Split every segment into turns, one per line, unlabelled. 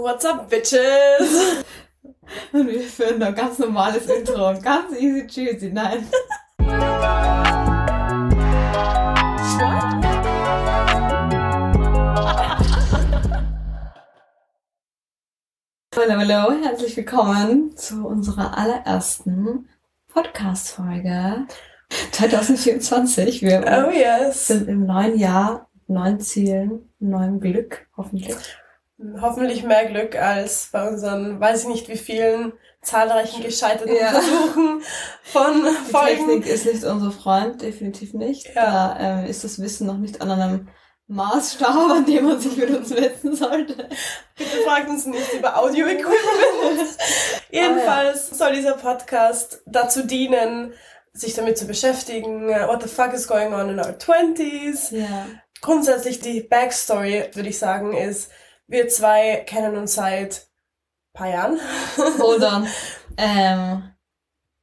What's up, bitches?
Und wir führen ein ganz normales Intro. Ganz easy cheesy, nein. Hallo, hallo, herzlich willkommen zu unserer allerersten Podcast-Folge 2024. Wir
Oh yes.
sind im neuen Jahr, neuen Zielen, neuem Glück, hoffentlich.
Hoffentlich mehr Glück als bei unseren, weiß ich nicht wie vielen, zahlreichen gescheiterten
Ja.
Versuchen von
Die
Folgen.
Technik ist nicht unser Freund, definitiv nicht.
Ja.
Da ähm, ist das Wissen noch nicht an einem Maßstab, an dem man sich mit uns messen sollte.
Bitte fragt uns nicht über Audio-Equipment. Jedenfalls soll dieser Podcast dazu dienen, sich damit zu beschäftigen, uh, what the fuck is going on in our 20s.
Ja.
Grundsätzlich die Backstory, würde ich sagen, ist, wir zwei kennen uns seit paar Jahren.
Oder ähm,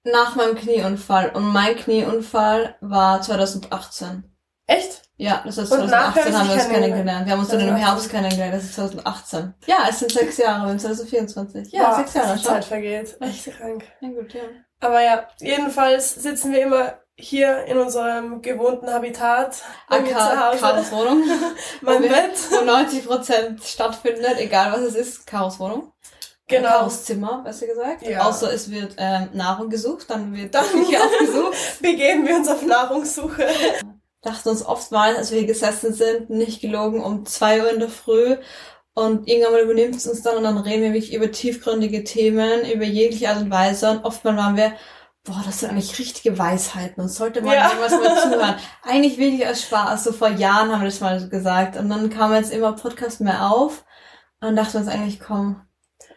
nach meinem Knieunfall. Und mein Knieunfall war 2018.
Echt?
Ja, das
nachher
2018
haben
wir uns kennengelernt. Wir haben uns dann im
2018.
Herbst kennengelernt, das ist 2018. Ja, es sind sechs Jahre, wir sind 2024. Ja,
Boah,
sechs Jahre
die
schon.
Zeit vergeht. Echt krank.
Ja, gut, ja.
Aber ja, jedenfalls sitzen wir immer hier in unserem gewohnten Habitat
AK,
Hause.
Chaos Wohnung.
Mein
wo
Bett.
Wo 90% stattfindet, egal was es ist, Chaos Wohnung.
Genau.
Chaos Zimmer, besser gesagt.
Ja.
Außer es wird ähm, Nahrung gesucht, dann wird
Dann-
Küche aufgesucht.
Begeben wir uns auf Nahrungssuche.
dachten uns oftmals, als wir hier gesessen sind, nicht gelogen, um zwei Uhr in der Früh. Und irgendwann mal übernimmt es uns dann und dann reden wir wirklich über tiefgründige Themen, über jegliche Art und Weise. Und oftmals waren wir, boah, das sind eigentlich richtige Weisheiten und sollte man
Ja.
jemals mal zuhören. Eigentlich wirklich aus Spaß, so vor Jahren haben wir das mal so gesagt. Und dann kam jetzt immer Podcast mehr auf und dann dachten wir uns eigentlich, komm,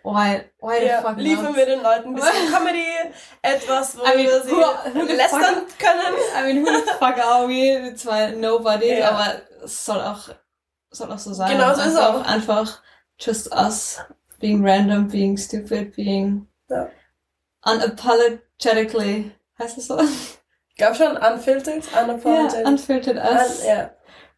why, why the
Ja,
fuck
liefern wir den Leuten ein bisschen Comedy, etwas, wo
I mean,
wir sie
who- who the
lästern können.
I mean, who the fuck are we? Zwei Nobodies,
Ja.
aber es soll auch, soll auch so sein.
Genau so ist es auch.
Einfach just us being random, being stupid, being
Ja.
Unapologetically, heißt es so?
Gab schon unfiltered,
Ja,
unapologetic.
unfiltered us.
Un- ja.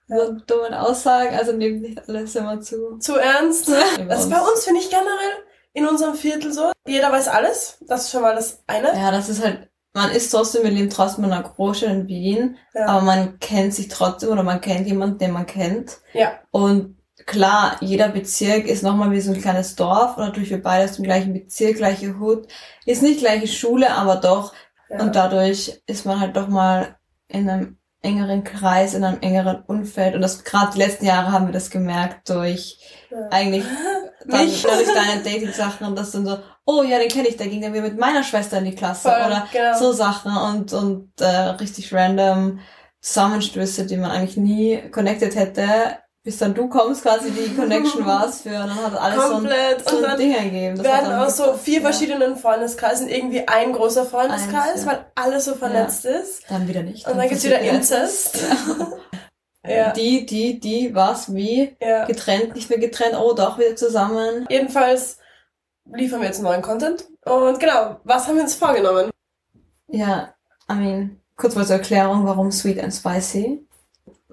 So dummen Aussagen, also nehmt nicht alles immer zu.
Zu ernst.
Über
Das ist bei uns, finde ich, generell in unserem Viertel so. Jeder weiß alles. Das ist schon mal das eine.
Ja, das ist halt, man ist trotzdem, wir leben trotzdem in einer Großstadt in Wien,
Ja.
aber man kennt sich trotzdem oder man kennt jemanden, den man kennt.
Ja.
Und klar, jeder Bezirk ist nochmal wie so ein kleines Dorf und natürlich wir beide aus dem gleichen Bezirk, gleiche Hut. Ist nicht gleiche Schule, aber doch.
ja.
Und dadurch ist man halt doch mal in einem engeren Kreis, in einem engeren Umfeld. Und das gerade die letzten Jahre haben wir das gemerkt durch
Ja.
eigentlich dann,
Mich.
durch deine Dating-Sachen und das dann so, oh ja, den kenne ich, der ging dann wieder mit meiner Schwester in die Klasse
Voll,
oder
genau.
so Sachen und, und äh, richtig random Zusammenstöße, die man eigentlich nie connected hätte, bis dann du kommst, quasi die Connection warst für und dann hat alles
Komplett.
so ein, so ein
dann
Ding ergeben. Das
werden
dann
aus so vier
ja.
verschiedenen Freundeskreisen irgendwie ein großer Freundeskreis,
Eins, ja.
weil alles so vernetzt ist.
Dann wieder nicht.
Und dann gibt's wieder Inzest.
Ja.
Ja.
Die, die, die, was, wie,
Ja.
getrennt, nicht mehr getrennt, oh doch, wieder zusammen.
Jedenfalls liefern wir jetzt neuen Content. Und genau, was haben wir uns vorgenommen?
Ja, I mean, kurz mal zur Erklärung, warum Sweet and Spicy.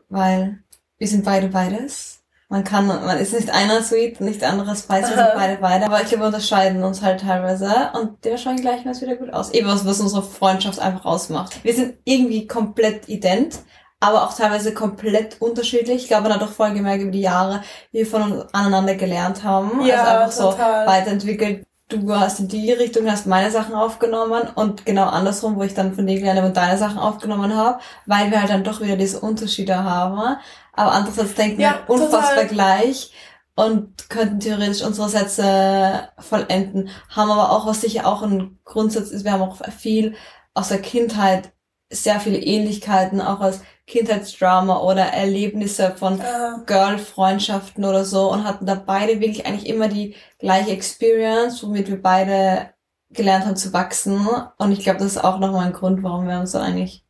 Weil wir sind beide beides. Man kann, man ist nicht einer sweet, nicht der andere spicy, wir sind beide beide. Aber ich glaube, wir unterscheiden uns halt teilweise und gleichen wir es wieder gut aus. Eben was, was unsere Freundschaft einfach ausmacht. Wir sind irgendwie komplett ident, aber auch teilweise komplett unterschiedlich. Ich glaube, man hat doch voll gemerkt über die Jahre, wie wir von aneinander gelernt haben.
Ja,
also einfach so
total.
weiterentwickelt. Du hast in die Richtung, hast meine Sachen aufgenommen und genau andersrum, wo ich dann von dir gelernt habe und deine Sachen aufgenommen habe, weil wir halt dann doch wieder diese Unterschiede haben. Aber andererseits denken
Ja,
wir unfassbar
total.
gleich und könnten theoretisch unsere Sätze vollenden. Haben aber auch, was sicher auch ein Grundsatz ist, wir haben auch viel aus der Kindheit sehr viele Ähnlichkeiten, auch als Kindheitsdrama oder Erlebnisse von
Ah,
Girl-Freundschaften oder so und hatten da beide wirklich eigentlich immer die gleiche Experience, womit wir beide gelernt haben zu wachsen. Und ich glaube, das ist auch nochmal ein Grund, warum wir uns dann eigentlich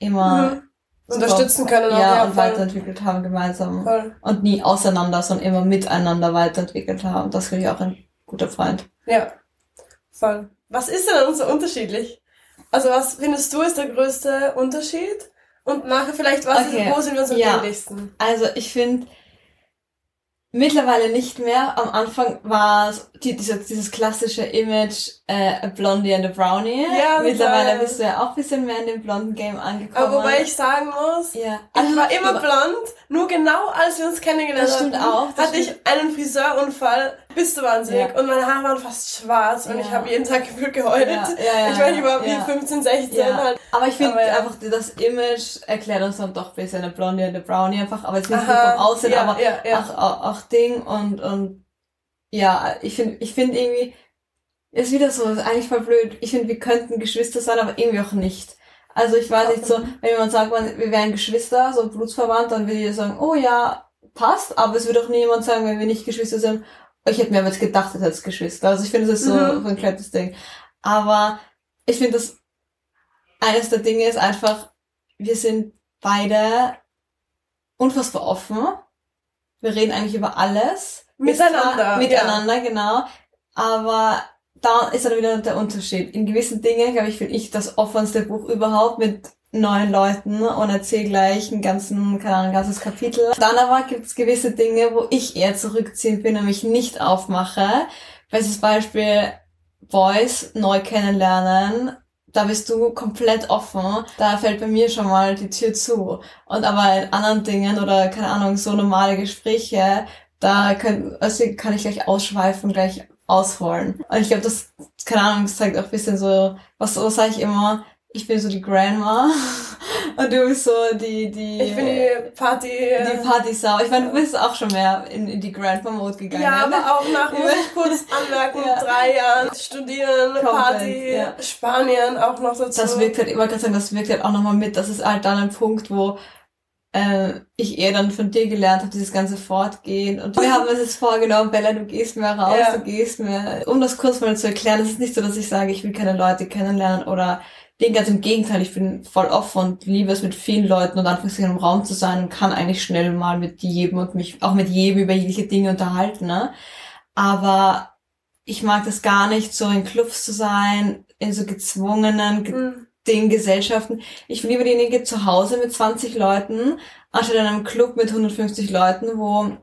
immer
mhm. unterstützen können. auch,
ja, und
voll.
weiterentwickelt haben gemeinsam.
Voll.
Und nie auseinander, sondern immer miteinander weiterentwickelt haben. Das finde ich auch ein guter Freund.
Ja, voll. Was ist denn an uns so unterschiedlich? Also was findest du ist der größte Unterschied? Und nachher vielleicht, was
Okay.
wo sind wir uns am
Ja.
ähnlichsten?
Also ich finde, Mittlerweile nicht mehr. Am Anfang war es die, dieses, dieses klassische Image äh, a Blondie and a Brownie.
Ja,
Mittlerweile bist du ja auch ein bisschen mehr in dem blonden Game angekommen.
Aber wobei ich sagen muss,
ja.
ich war immer blond, nur genau als wir uns kennengelernt
Das stimmt
hatten,
auch, das
hatte ich einen Friseurunfall, bist du wahnsinnig,
Ja.
und meine Haare waren fast schwarz und
Ja.
ich habe jeden Tag gefühlt geheult.
Ja,
ich war über wie
ja.
15, 16
Ja.
halt.
Aber ich finde einfach, das Image erklärt uns dann doch ein bisschen eine Blondie eine Brownie einfach, aber jetzt nicht nur
Aha,
vom Aussehen, aber. Auch, auch, auch Ding und, und ja, ich finde, ich finde irgendwie, ist wieder so, ist eigentlich voll blöd. Ich finde, wir könnten Geschwister sein, aber irgendwie auch nicht. Also ich weiß nicht so, wenn jemand sagt, man, wir wären Geschwister, so blutsverwandt, dann würde ich sagen, oh ja, passt, aber es würde auch nie jemand sagen, wenn wir nicht Geschwister sind, ich hätte mir jetzt gedacht, ihr seid Geschwister. Also ich finde, das ist so,
Mhm.
ein kleines Ding. Aber ich finde, das eines der Dinge ist einfach, wir sind beide unfassbar offen. Wir reden eigentlich über alles.
Miteinander,
Miteinander, genau. Aber da ist dann wieder der Unterschied. In gewissen Dingen, glaube ich, finde ich das offenste Buch überhaupt mit neuen Leuten und erzähle gleich einen ganzen, keine Ahnung, ein ganzes Kapitel. Dann aber gibt es gewisse Dinge, wo ich eher zurückziehen bin und mich nicht aufmache. Bestes Beispiel, Boys neu kennenlernen. Da bist du komplett offen. Da fällt bei mir schon mal die Tür zu. Und aber in anderen Dingen oder, keine Ahnung, so normale Gespräche, da kann, also kann ich gleich ausschweifen, gleich ausholen. Und ich glaube, das, keine Ahnung, das zeigt auch ein bisschen so, was, was sage ich immer? Ich bin so die Grandma und du bist so die, die,
Ich bin die Party...
die Partysau. Ich meine, du bist auch schon mehr in, in die Grandma-Mode gegangen.
ja, aber auch nach, muss ich kurz anmerken,
Ja.
drei Jahren Studieren,
Komplett,
Party,
ja.
Spanien auch noch dazu.
Das wirkt halt, ich wollte gerade sagen, das wirkt halt auch nochmal mit. Das ist halt dann ein Punkt, wo äh, ich eher dann von dir gelernt habe, dieses ganze Fortgehen. Und wir haben uns jetzt vorgenommen, Bella, du gehst mehr raus,
Ja.
du gehst mehr. Um das kurz mal zu erklären, es ist nicht so, dass ich sage, ich will keine Leute kennenlernen oder den ganz im Gegenteil, ich bin voll offen und liebe es mit vielen Leuten und anfangs im Raum zu sein und kann eigentlich schnell mal mit jedem und mich auch mit jedem über jegliche Dinge unterhalten, ne? Aber ich mag das gar nicht, so in Clubs zu sein, in so gezwungenen, ge
Hm.
den Gesellschaften. Ich liebe diejenige zu Hause mit 20 Leuten, anstatt in einem Club mit 150 Leuten, wo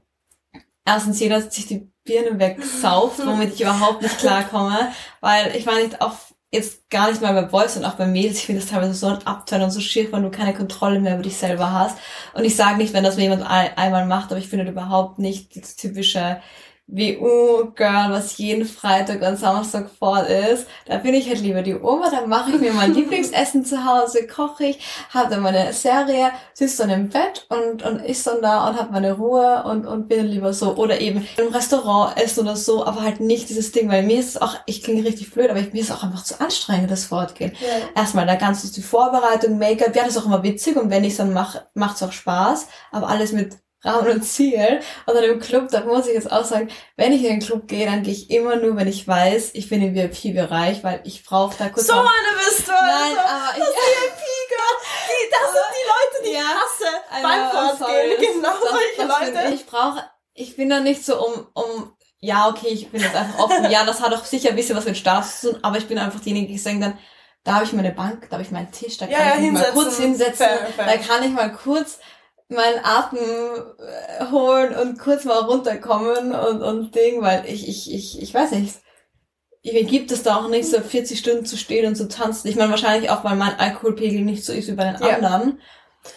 erstens jeder sich die Birne wegsauft, womit ich überhaupt nicht klarkomme, weil ich meine nicht auch jetzt gar nicht mal bei Boys und auch bei Mädels, ich finde das teilweise so ein Abturn und so schier, wenn du keine Kontrolle mehr über dich selber hast. Und ich sage nicht, wenn das mir jemand ein, einmal macht, aber ich finde überhaupt nicht das typische WU-Girl, was jeden Freitag und Samstag fort ist. Da bin ich halt lieber die Oma, dann mache ich mir mein Lieblingsessen zu Hause, koche ich, habe dann meine Serie, sitze dann im Bett und, und isst dann da und habe meine Ruhe und, und bin lieber so. Oder eben im Restaurant essen oder so, aber halt nicht dieses Ding, weil mir ist es auch, ich klinge richtig blöd, aber ich, mir ist es auch einfach zu anstrengend, das Fortgehen.
Ja.
Erstmal da ganz die Vorbereitung, Make-up, ja, das ist auch immer witzig und wenn ich dann mache, macht's auch Spaß, aber alles mit Rahmen und Ziel. Und dann im Club, da muss ich jetzt auch sagen, wenn ich in den Club gehe, dann gehe ich immer nur, wenn ich weiß, ich bin im VIP-Bereich, weil ich brauche da kurz
So eine bist du!
Nein,
also.
aber ich,
Das VIP-Girl! Die, das sind die Leute, die
Ja.
ich hasse beim Fortgehen. Genau solche Leute.
Ich brauche, ich bin da nicht so um, um, ja, okay, ich bin jetzt einfach offen. Ja, das hat auch sicher ein bisschen was mit Status zu tun, aber ich bin einfach diejenige, die sagen dann, da habe ich meine Bank, da habe ich meinen Tisch, da kann
Ja,
ich mich mal kurz hinsetzen,
Fair, fair.
da kann ich mal kurz meinen Atem äh, holen und kurz mal runterkommen und, und Ding, weil ich, ich, ich, ich weiß nicht, mir gibt es da auch nicht so 40 Stunden zu stehen und zu tanzen. Ich meine wahrscheinlich auch, weil mein Alkoholpegel nicht so ist wie bei den
Ja.
anderen.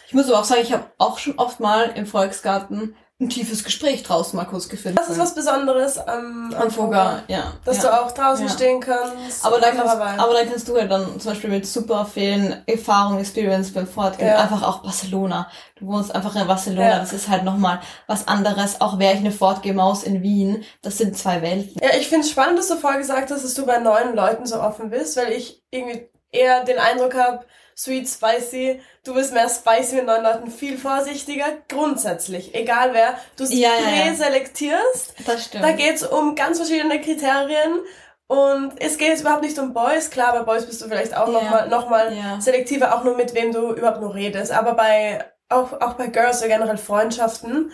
Ich muss aber auch sagen, ich habe auch schon oft mal im Volksgarten ein tiefes Gespräch draußen mal kurz geführt.
Das ist was Besonderes am,
am Foga, ja.
Dass
ja.
du auch draußen
Ja.
stehen kannst.
aber dann, kannst, aber dann kannst du ja dann zum Beispiel mit super vielen Erfahrungen, Experience beim Fortgehen,
Ja.
einfach auch Barcelona. Du wohnst einfach in Barcelona, das ist halt nochmal was anderes. Auch wäre ich eine Fortgehmaus in Wien, das sind zwei Welten.
Ja, ich finde es spannend, dass du vorher gesagt hast, dass du bei neuen Leuten so offen bist, weil ich irgendwie eher den Eindruck habe, sweet, spicy, du bist mehr spicy mit neuen Leuten, viel vorsichtiger, grundsätzlich, egal wer. Du
Ja, ja, ja.
präselektierst,
Das stimmt.
da geht's um ganz verschiedene Kriterien und es geht jetzt überhaupt nicht um Boys, klar, bei Boys bist du vielleicht auch
Ja.
nochmal noch mal
Ja.
selektiver, auch nur mit wem du überhaupt nur redest, aber bei, auch, auch bei Girls oder generell Freundschaften,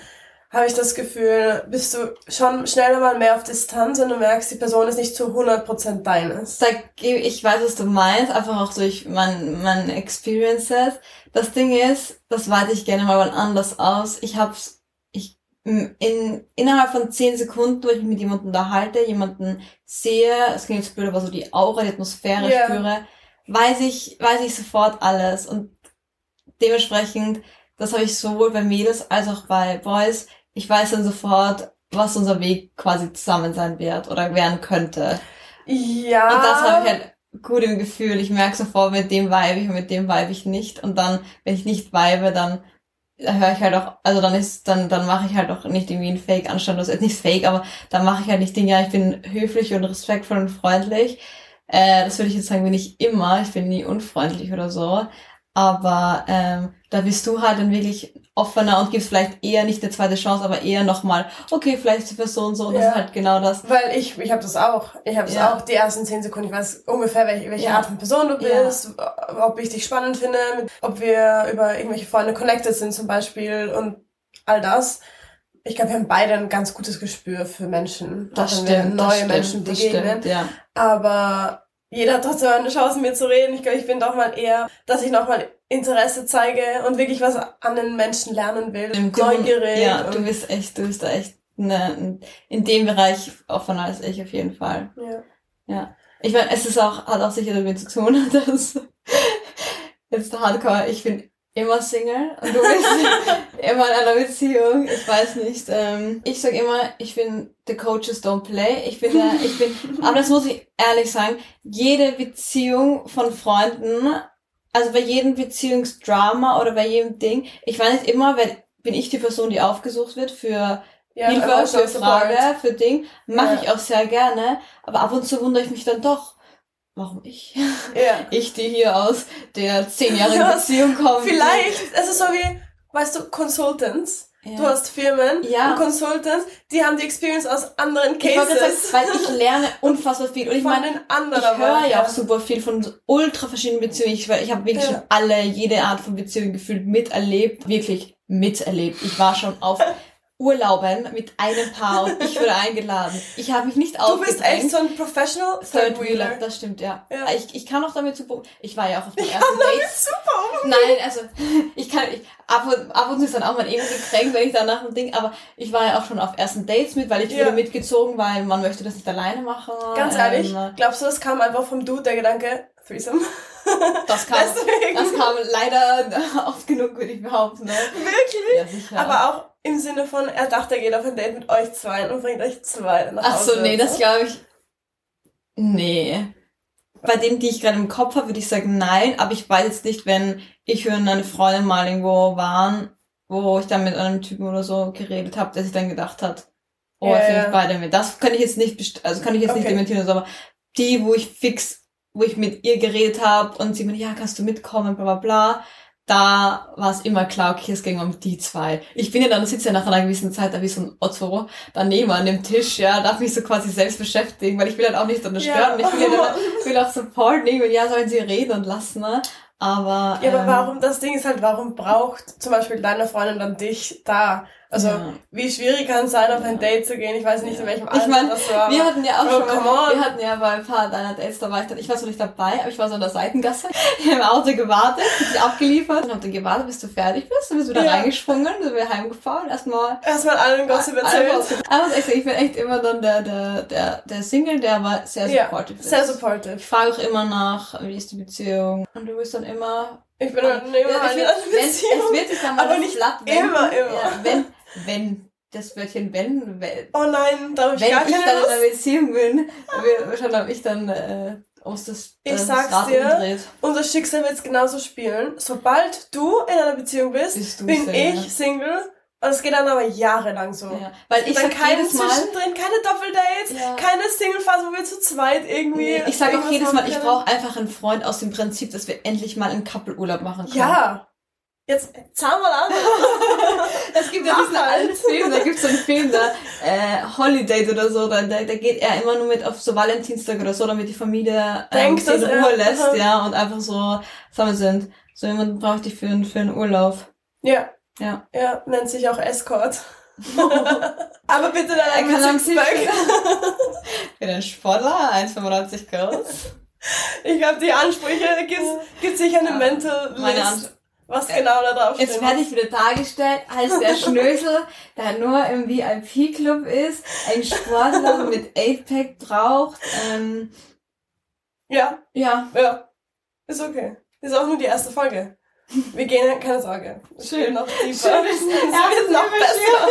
habe ich das Gefühl, bist du schon schneller mal mehr auf Distanz und du merkst, die Person ist nicht zu 100% deines.
Da gebe ich weiß, was du meinst, einfach auch durch mein, meine Experiences. Das Ding ist, das weite ich gerne mal anders aus. Ich hab's, ich in, innerhalb von zehn Sekunden, wo ich mich mit jemandem unterhalte, jemanden sehe, es klingt jetzt blöd, aber so die Aura, die Atmosphäre
Ja.
spüre, weiß ich, weiß ich sofort alles. Und dementsprechend, das habe ich sowohl bei Mädels als auch bei Boys, ich weiß dann sofort, was unser Weg quasi zusammen sein wird oder werden könnte.
Ja.
Und das habe ich halt gut im Gefühl. Ich merke sofort, mit dem vibe ich und mit dem vibe ich nicht. Und dann, wenn ich nicht vibe, dann höre ich halt auch, also dann ist, dann, dann mache ich halt auch nicht irgendwie einen Fake-Anstand, also nicht Fake, aber dann mache ich halt nicht den, ja, ich bin höflich und respektvoll und freundlich. Äh, das würde ich jetzt sagen, bin ich immer. Ich bin nie unfreundlich oder so. Aber ähm, da bist du halt dann wirklich offener und gibst vielleicht eher nicht eine zweite Chance, aber eher nochmal, okay, vielleicht ist die Person so und das
Ja.
ist halt genau das.
Weil ich, ich habe das auch. Ich habe es
Ja.
auch die ersten zehn Sekunden. Ich weiß ungefähr, welche, welche
Ja.
Art von Person du bist, ob ich dich spannend finde, ob wir über irgendwelche Freunde connected sind zum Beispiel und all das. Ich glaube, wir haben beide ein ganz gutes Gespür für Menschen,
Das stimmt, das
neue
stimmt,
Menschen
das
begegnen.
stimmt, ja.
Aber jeder hat trotzdem eine Chance, mit mir zu reden. Ich glaube, ich bin doch mal eher, dass ich nochmal Interesse zeige und wirklich was an den Menschen lernen will.
Du-
Neugierig.
Ja, du bist echt, du bist da echt ne, in dem Bereich offener als ich auf jeden Fall.
ja.
Ich meine, es ist auch, hat auch sicher damit zu tun, dass jetzt Hardcore, ich bin immer Single und du bist immer in einer Beziehung. Ich weiß nicht. Ähm, ich sag immer, ich bin the coaches don't play. Ich bin der, ich bin, aber das muss ich ehrlich sagen, jede Beziehung von Freunden, also bei jedem Beziehungsdrama oder bei jedem Ding, ich weiß nicht immer, wenn bin ich die Person, die aufgesucht wird für
ja
Hilfe, für
support.
Frage, für Ding, mache
Ja.
ich auch sehr gerne. Aber ab und zu wundere ich mich dann doch, warum ich?
Ja.
Ich, die hier aus der zehnjährigen
Ja,
Beziehung komme.
Vielleicht, es ist so wie, weißt du, Consultants.
Ja.
Du hast Firmen
Ja.
und Consultants, die haben die Experience aus anderen
ich
Cases.
sagen, weil ich lerne unfassbar viel. Und ich
von
meine, ich höre ja auch super viel von ultra verschiedenen Beziehungen. Ich, ich habe wirklich
Ja.
schon alle, jede Art von Beziehung gefühlt miterlebt. Wirklich miterlebt. Ich war schon auf Urlauben mit einem Paar und ich wurde eingeladen. Ich habe mich nicht
Du bist
aufgedrängt.
echt so ein Professional
Third Wheeler, das stimmt, ja.
Ja.
Ich, ich kann auch damit super. Ich war ja auch auf dem ersten Date.
Super.
Nein, also ich kann ich, ab, und, ab und zu ist dann auch mein Ego gekränkt, wenn ich dann nach dem Ding, aber ich war ja auch schon auf ersten Dates mit, weil ich
Ja.
wurde mitgezogen, weil man möchte das nicht alleine machen.
Ganz ehrlich,
Ähm,
glaubst du, das kam einfach vom Dude, der Gedanke, Threesome?
das kam,
Deswegen.
das kam leider oft genug, würde ich behaupten. Ne?
Wirklich?
Ja, sicher.
Aber auch im Sinne von, er dachte, er geht auf ein Date mit euch zwei und bringt euch zwei nach
Ach
Hause.
so, nee, das glaube ich. Nee. Bei denen, die ich gerade im Kopf habe, würde ich sagen nein, aber ich weiß jetzt nicht, wenn ich und eine Freundin mal irgendwo waren, wo ich dann mit einem Typen oder so geredet habe, der sich dann gedacht hat, oh,
ja.
ich beide mit. Das kann ich jetzt nicht, also kann ich jetzt nicht
Okay.
dementieren, oder so, aber die, wo ich fix, wo ich mit ihr geredet habe und sie mir, ja, kannst du mitkommen, bla bla bla, da war es immer klar, okay, es ging um die zwei. Ich bin ja dann, sitze ja nach einer gewissen Zeit da wie so ein Otto daneben an dem Tisch, ja, darf mich so quasi selbst beschäftigen, weil ich will halt auch nicht eine
Ja.
Ich will ja dann, will auch Support nehmen, ja, sollen sie reden und lassen, ne? Aber,
Ja, aber
ähm,
warum, das Ding ist halt, warum braucht zum Beispiel deine Freundin dann dich da? Also,
Ja.
wie schwierig kann es sein, auf ein Date zu gehen? Ich weiß nicht, in
Ja.
welchem
Ich
Alter
mein,
das war.
Wir hatten ja auch
Oh,
schon mal, wir hatten ja bei ein paar deiner Dates, da war ich dann, ich war so nicht dabei, aber ich war so in der Seitengasse, ich im Auto gewartet, dich abgeliefert und hab dann gewartet, bis du fertig bist, dann bist du wieder
Ja.
reingesprungen, dann sind wir heimgefahren, erstmal
Erstmal allen Gossip erzählt.
Aber ich, ich bin echt immer dann der, der, der, der Single, der aber sehr
Ja,
supportive ist.
Sehr supportive.
Ich frage auch immer nach, wie ist die Beziehung? Und du bist dann immer...
Ich bin dann immer
Ja,
ja, einer
wenn, es wird sich dann mal
aber nicht
Blatt wenden.
immer, immer.
Ja, wenn, wenn, das Wörtchen wenn, wenn,
Oh nein, da habe ich
wenn
gar
ich
keine
dann in
Lust.
einer Beziehung bin, schon habe ich dann äh, uns das,
Ich
das
sag's
Rad
dir.
umdreht.
Unser Schicksal wird es genauso spielen. Sobald du in einer Beziehung bist,
Bist
bin
Single.
ich Single. Und es geht dann aber jahrelang so.
Ja. Weil ich
dann keine
jedes Mal,
zwischendrin, keine Doppeldates,
Ja.
keine Single-Phase, wo wir zu zweit irgendwie.
nee, ich sage auch jedes Mal, ich brauche einfach einen Freund aus dem Prinzip, dass wir endlich mal einen Couple-Urlaub machen können.
Ja. Jetzt zahl mal an.
Es gibt ja diesen alten Film, da gibt's so einen Film, da, äh, Holiday oder so, da, da, da geht er immer nur mit auf so Valentinstag oder so, damit die Familie äh,
Denkt,
ein bisschen
dass er-
Ruhe lässt,
aha.
ja, und einfach so zusammen sind. So jemanden brauchte ich für, einen- für einen Urlaub.
ja.
Ja.
Ja, nennt sich auch Escort. aber bitte dann
Er
ein mit Sixpack.
Für den Sportler, 1,95 groß.
Ich glaube, die Ansprüche gibt's, gibt's sicher eine
Ja.
Mental
Meine,
List.
Ans
was genau da drauf steht.
Jetzt werde ich wieder dargestellt als der Schnösel, der nur im VIP-Club ist, ein Sportler mit 8-Pack braucht. Ähm,
Ja,
ja,
ja. Ist okay. Ist auch nur die erste Folge. Wir gehen, keine Sorge. Es
Schön.
noch tiefer. Es
Schön.
wird noch besser.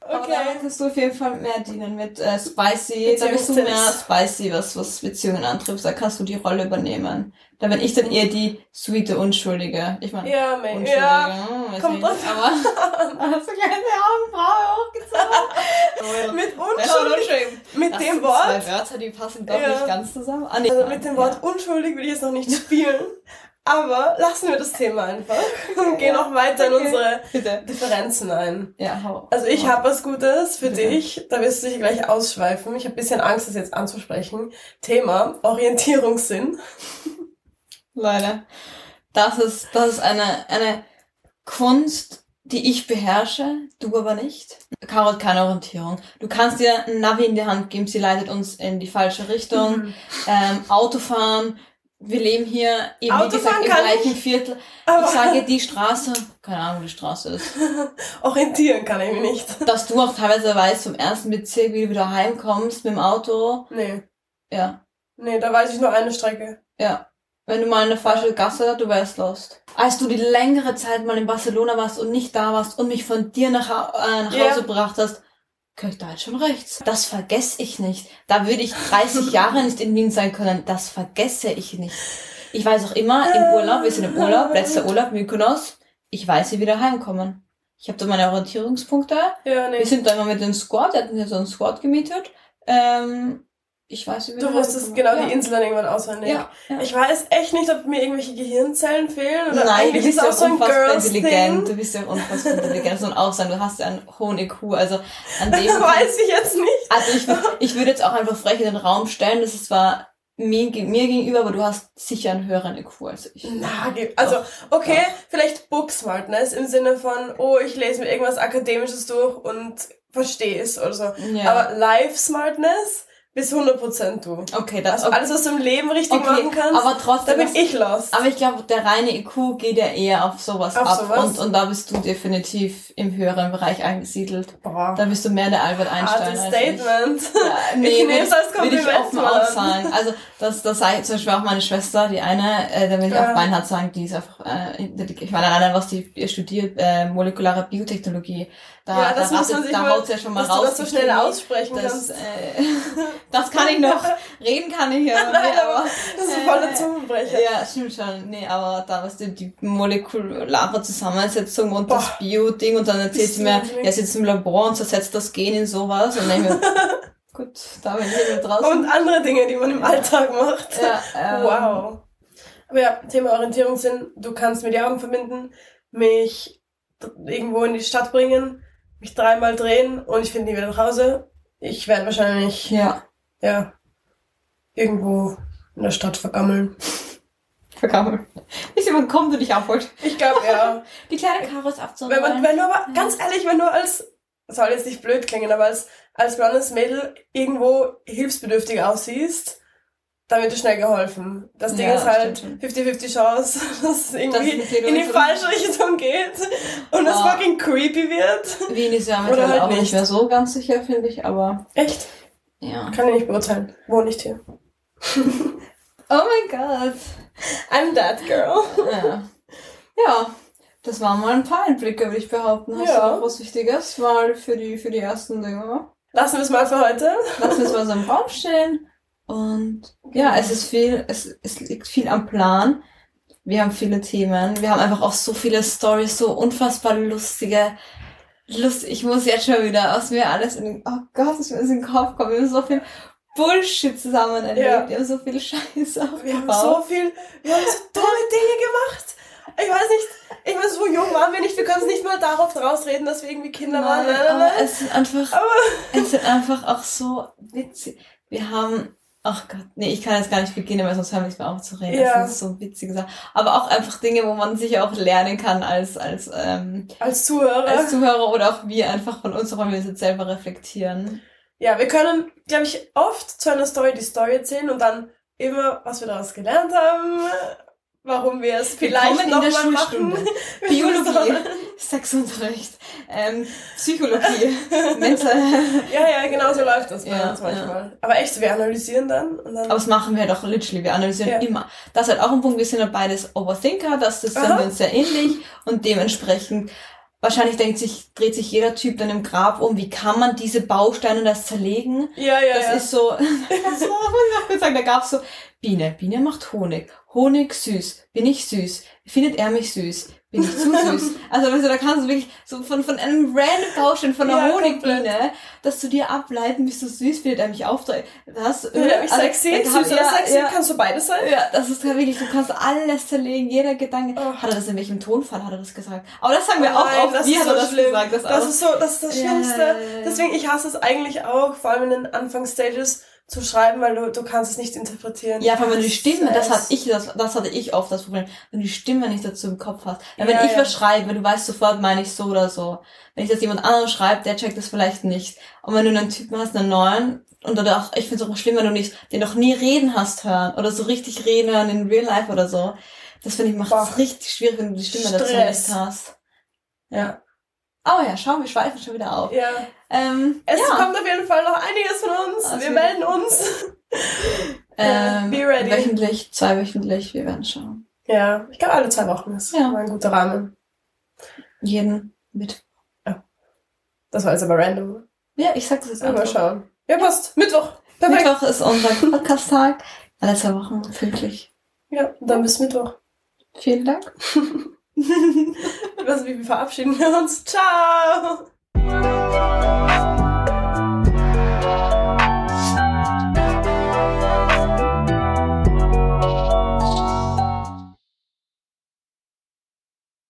Aber
Okay.
damit kannst du auf jeden Fall mehr dienen mit äh, Spicy. Da bist du mehr Spicy, was, was Beziehungen antrifft. Da kannst du die Rolle übernehmen. Da bin ich dann eher die sweete Unschuldige. Ich meine,
Ja, mate.
Unschuldige.
Ja.
hm,
kommt
nicht,
drauf
aber hast du kleine Augenbraue hochgezogen.
Mit
Das war
unschuldig. Mit
Das
dem Wort.
Zwei Wörter, die passen doch
Ja.
nicht ganz zusammen. Ah, nee,
Also mit dem Wort
Ja.
unschuldig will ich jetzt noch nicht spielen. Aber lassen wir das Thema einfach und gehen noch weiter in unsere
Bitte.
Differenzen ein.
Ja, hau.
Also ich habe was Gutes für
Bitte.
dich. Da wirst du dich gleich ausschweifen. Ich habe ein bisschen Angst, das jetzt anzusprechen. Thema Orientierungssinn.
Leute, das ist, das ist eine, eine Kunst, die ich beherrsche, du aber nicht. Caro hat keine Orientierung. Du kannst dir ein Navi in die Hand geben, sie leitet uns in die falsche Richtung.
Mhm.
Ähm, Autofahren, wir leben hier eben wie gesagt im gleichen
ich,
Viertel. Ich sage die Straße, keine Ahnung, wo die Straße ist.
orientieren kann ich mich nicht.
Dass du auch teilweise weißt vom ersten Bezirk, wie du wieder heimkommst mit dem Auto.
Nee.
Ja,
Nee, da weiß ich nur eine Strecke.
ja. Wenn du mal eine falsche Gasse, du wärst lost. Als du die längere Zeit mal in Barcelona warst und nicht da warst und mich von dir nach, äh, nach. Hause gebracht hast, da jetzt schon rechts. Das vergesse ich nicht. Da würde ich 30 Jahre nicht in Wien sein können. Das vergesse ich nicht. Ich weiß auch immer, im Urlaub, wir sind im Urlaub, letzter Urlaub, Mykonos, ich weiß, wie wir wieder heimkommen. Ich habe da meine Orientierungspunkte.
Ja, nee.
Wir sind da immer mit dem Squad, wir hatten hier so einen Squad gemietet. Ähm, ich weiß, wie wir
Du wusstest genau
ja.
die Insel dann irgendwann auswendig.
Ja, ja.
Ich weiß echt nicht, ob mir irgendwelche Gehirnzellen fehlen oder
Nein, du bist
ist
ja
auch so ein
unfassbar
Girls
intelligent.
Thing.
Du bist ja unfassbar intelligent. Und auch sagen, du hast ja einen hohen IQ. Also an dem.
Weiß ich jetzt nicht.
also ich, würd- ich würde jetzt auch einfach frech in den Raum stellen. Das ist zwar mir, mir gegenüber, aber du hast sicher einen höheren IQ als ich.
Na, also, okay, vielleicht Book Smartness im Sinne von, oh, ich lese mir irgendwas Akademisches durch und verstehe es oder so.
Ja.
Aber Life Smartness bis 100% du.
okay, das
Also alles, was du im Leben richtig
okay,
machen kannst,
aber
da
trotzdem.
bin
das-
ich lost.
aber ich glaube, der reine IQ geht ja eher auf sowas
Auf
ab.
sowas?
Und, und da bist du definitiv im höheren Bereich angesiedelt.
Boah,
Da bist du mehr der Albert Einstein
hartes
als ich.
Statement.
Ja, nee,
Ich nehm's als
Würde ich
Kompliment,
offen
Mann.
auch sagen. Also, das, das ich zum Beispiel auch meine Schwester, die eine, äh, da will ich
Ja.
auch beinhart sagen, die ist einfach, äh, ich meine, alleine was die studiert, äh, molekulare Biotechnologie. Da,
Ja, das
da,
muss man sich
da
mal-
ja schon mal
dass du
raus.
das so schnell aussprechen
das,
kannst.
äh, das kann ich noch. Reden kann ich ja.
Nein,
Nee,
aber das ist voll der
äh,
Zungenbrecher.
ja, stimmt schon. Nee, aber da was die, die molekulare Zusammensetzung und das
Boah.
Bio-Ding und dann erzählt sie
du
mir, er sitzt im Labor und zersetzt das Gen in sowas und dann ich mir, gut, da bin ich wieder draußen.
Und andere Dinge, die man im Alltag macht.
ja, ähm,
Wow. Aber ja, Thema Orientierungssinn. Du kannst mir die Augen verbinden, mich irgendwo in die Stadt bringen, mich dreimal drehen und ich finde nie wieder nach Hause. Ich werde wahrscheinlich,
Ja,
ja, irgendwo in der Stadt vergammeln.
vergammelt. Nicht jemand kommt und dich abholt.
Ich glaube, ja.
Die kleine Karo ist abzuholen.
wenn, man, wenn du aber, ganz ehrlich, wenn du als, soll jetzt nicht blöd klingen, aber als, als blondes Mädel irgendwo hilfsbedürftig aussiehst, wird dir schnell geholfen. Das Ding
Ja,
ist halt
stimmt
50-50 Chance, dass es irgendwie
Das ist
in die falsche Richtung geht und es fucking creepy wird.
Wien ist ja mittlerweile
halt
auch nicht
nicht.
mehr so ganz sicher, finde ich, aber
Echt?
ja.
Kann ich nicht beurteilen. Wohne nicht hier.
Oh mein Gott.
I'm that girl.
Ja. ja, das waren mal ein paar Einblicke, würde ich behaupten. Hast
Ja.
du noch was Wichtiges mal für die, für die ersten Dinge?
Lassen wir es mal für heute.
Lass uns mal so im Raum stehen. Und ja, es ist viel, es, es liegt viel am Plan. Wir haben viele Themen. Wir haben einfach auch so viele Stories, so unfassbar lustige. Lust, ich muss jetzt schon wieder aus mir alles in den, oh Gott, was mir in den Kopf kommt. Wir haben so viel Bullshit zusammen erlebt.
Ja.
Wir haben so viel Scheiße aufgebaut.
Wir haben so viel, wir haben so dumme Dinge gemacht. Ich weiß nicht, ich meine, so jung waren wir nicht, wir können es nicht mal darauf rausreden, dass wir irgendwie Kinder waren. Nein, nein,
aber
nein.
es sind einfach,
Aber
es sind einfach auch so witzig. Wir haben, ach Gott, nee, ich kann jetzt gar nicht beginnen, weil sonst hören wir nicht mehr auf zu reden.
Ja.
Das sind so witzige Sachen. Aber auch einfach Dinge, wo man sicher auch lernen kann als, als, ähm,
als Zuhörer.
als Zuhörer oder auch wir einfach von uns, auch wenn wir es jetzt selber reflektieren.
ja, wir können, glaube ich, oft zu einer Story die Story erzählen und dann immer, was wir daraus gelernt haben, warum wir es vielleicht
Willkommen
noch
in der
mal machen.
Biologie, Sexunterricht, ähm, Psychologie, Mental.
Ja, ja, genau so läuft das bei
Ja,
uns manchmal. Aber echt, wir analysieren dann dann.
Aber das machen wir doch literally, wir analysieren
Ja.
immer. Das ist halt auch ein Punkt, wir sind ja beides Overthinker, das ist dann wir uns sehr ähnlich und dementsprechend wahrscheinlich denkt sich, dreht sich jeder Typ dann im Grab um, wie kann man diese Bausteine das zerlegen?
ja, ja,
Das
ja.
ist so, das muss ich auch kurz sagen, da gab's so, Biene, Biene macht Honig, Honig süß, bin ich süß, findet er mich süß, bin ich zu süß. Also du, da kannst du wirklich so von, von einem random Baustein, von einer
Ja,
Honigbiene, dass du dir ableiten, bist du süß, findet er mich aufdrehen. Das,
Findet er mich
also,
sexy?
da
Süß oder
ja,
sexy?
Ja,
Kannst du beides sein?
ja, das ist halt wirklich, du kannst alles zerlegen, jeder Gedanke.
Oh.
Hat er das in welchem Tonfall, hat er das gesagt? Aber das sagen wir
Oh
auch
nein,
oft,
das
wie
ist so
das
schlimm.
gesagt? Das,
Das
auch.
ist so, das ist das
Ja,
Schlimmste.
ja, ja, ja.
Deswegen, ich hasse es eigentlich auch, vor allem in den Anfangsstages zu schreiben, weil du, du kannst es nicht interpretieren.
Ja, vor allem wenn du die Stimme, das hatte ich, das, das hatte ich oft das Problem, wenn du die Stimme nicht dazu im Kopf hast. Weil
Ja,
wenn ich
ja.
was schreibe, du weißt sofort, meine ich so oder so. Wenn ich das jemand anderes schreibt, der checkt das vielleicht nicht. Und wenn du einen Typen hast, einen neuen, und oder auch, ich finde es auch schlimm, wenn du nicht, den noch nie reden hast hören, oder so richtig reden hören in Real Life oder so. Das finde ich macht es richtig schwierig, wenn du die Stimme dazu
Stress.
nicht hast.
Ja.
Oh ja, schau, wir schweifen schon wieder auf.
Ja.
Ähm,
Es
ja.
kommt auf jeden Fall noch einiges von uns.
Also
wir
wir-
melden uns.
ähm,
be ready.
Wöchentlich, zweiwöchentlich, wir werden schauen.
Ja, ich glaube, alle zwei Wochen ist
Ja.
mal ein guter Rahmen.
Jeden mit.
Das war jetzt aber random.
Ja, ich sag das jetzt
Mal
einfach.
schauen. Ja, passt. Mittwoch. Perfekt.
Mittwoch ist unser Podcast-Tag. Alle zwei Wochen pünktlich.
Ja, dann bis Mittwoch.
Vielen Dank.
Was, wie verabschieden wir uns? Ciao! Música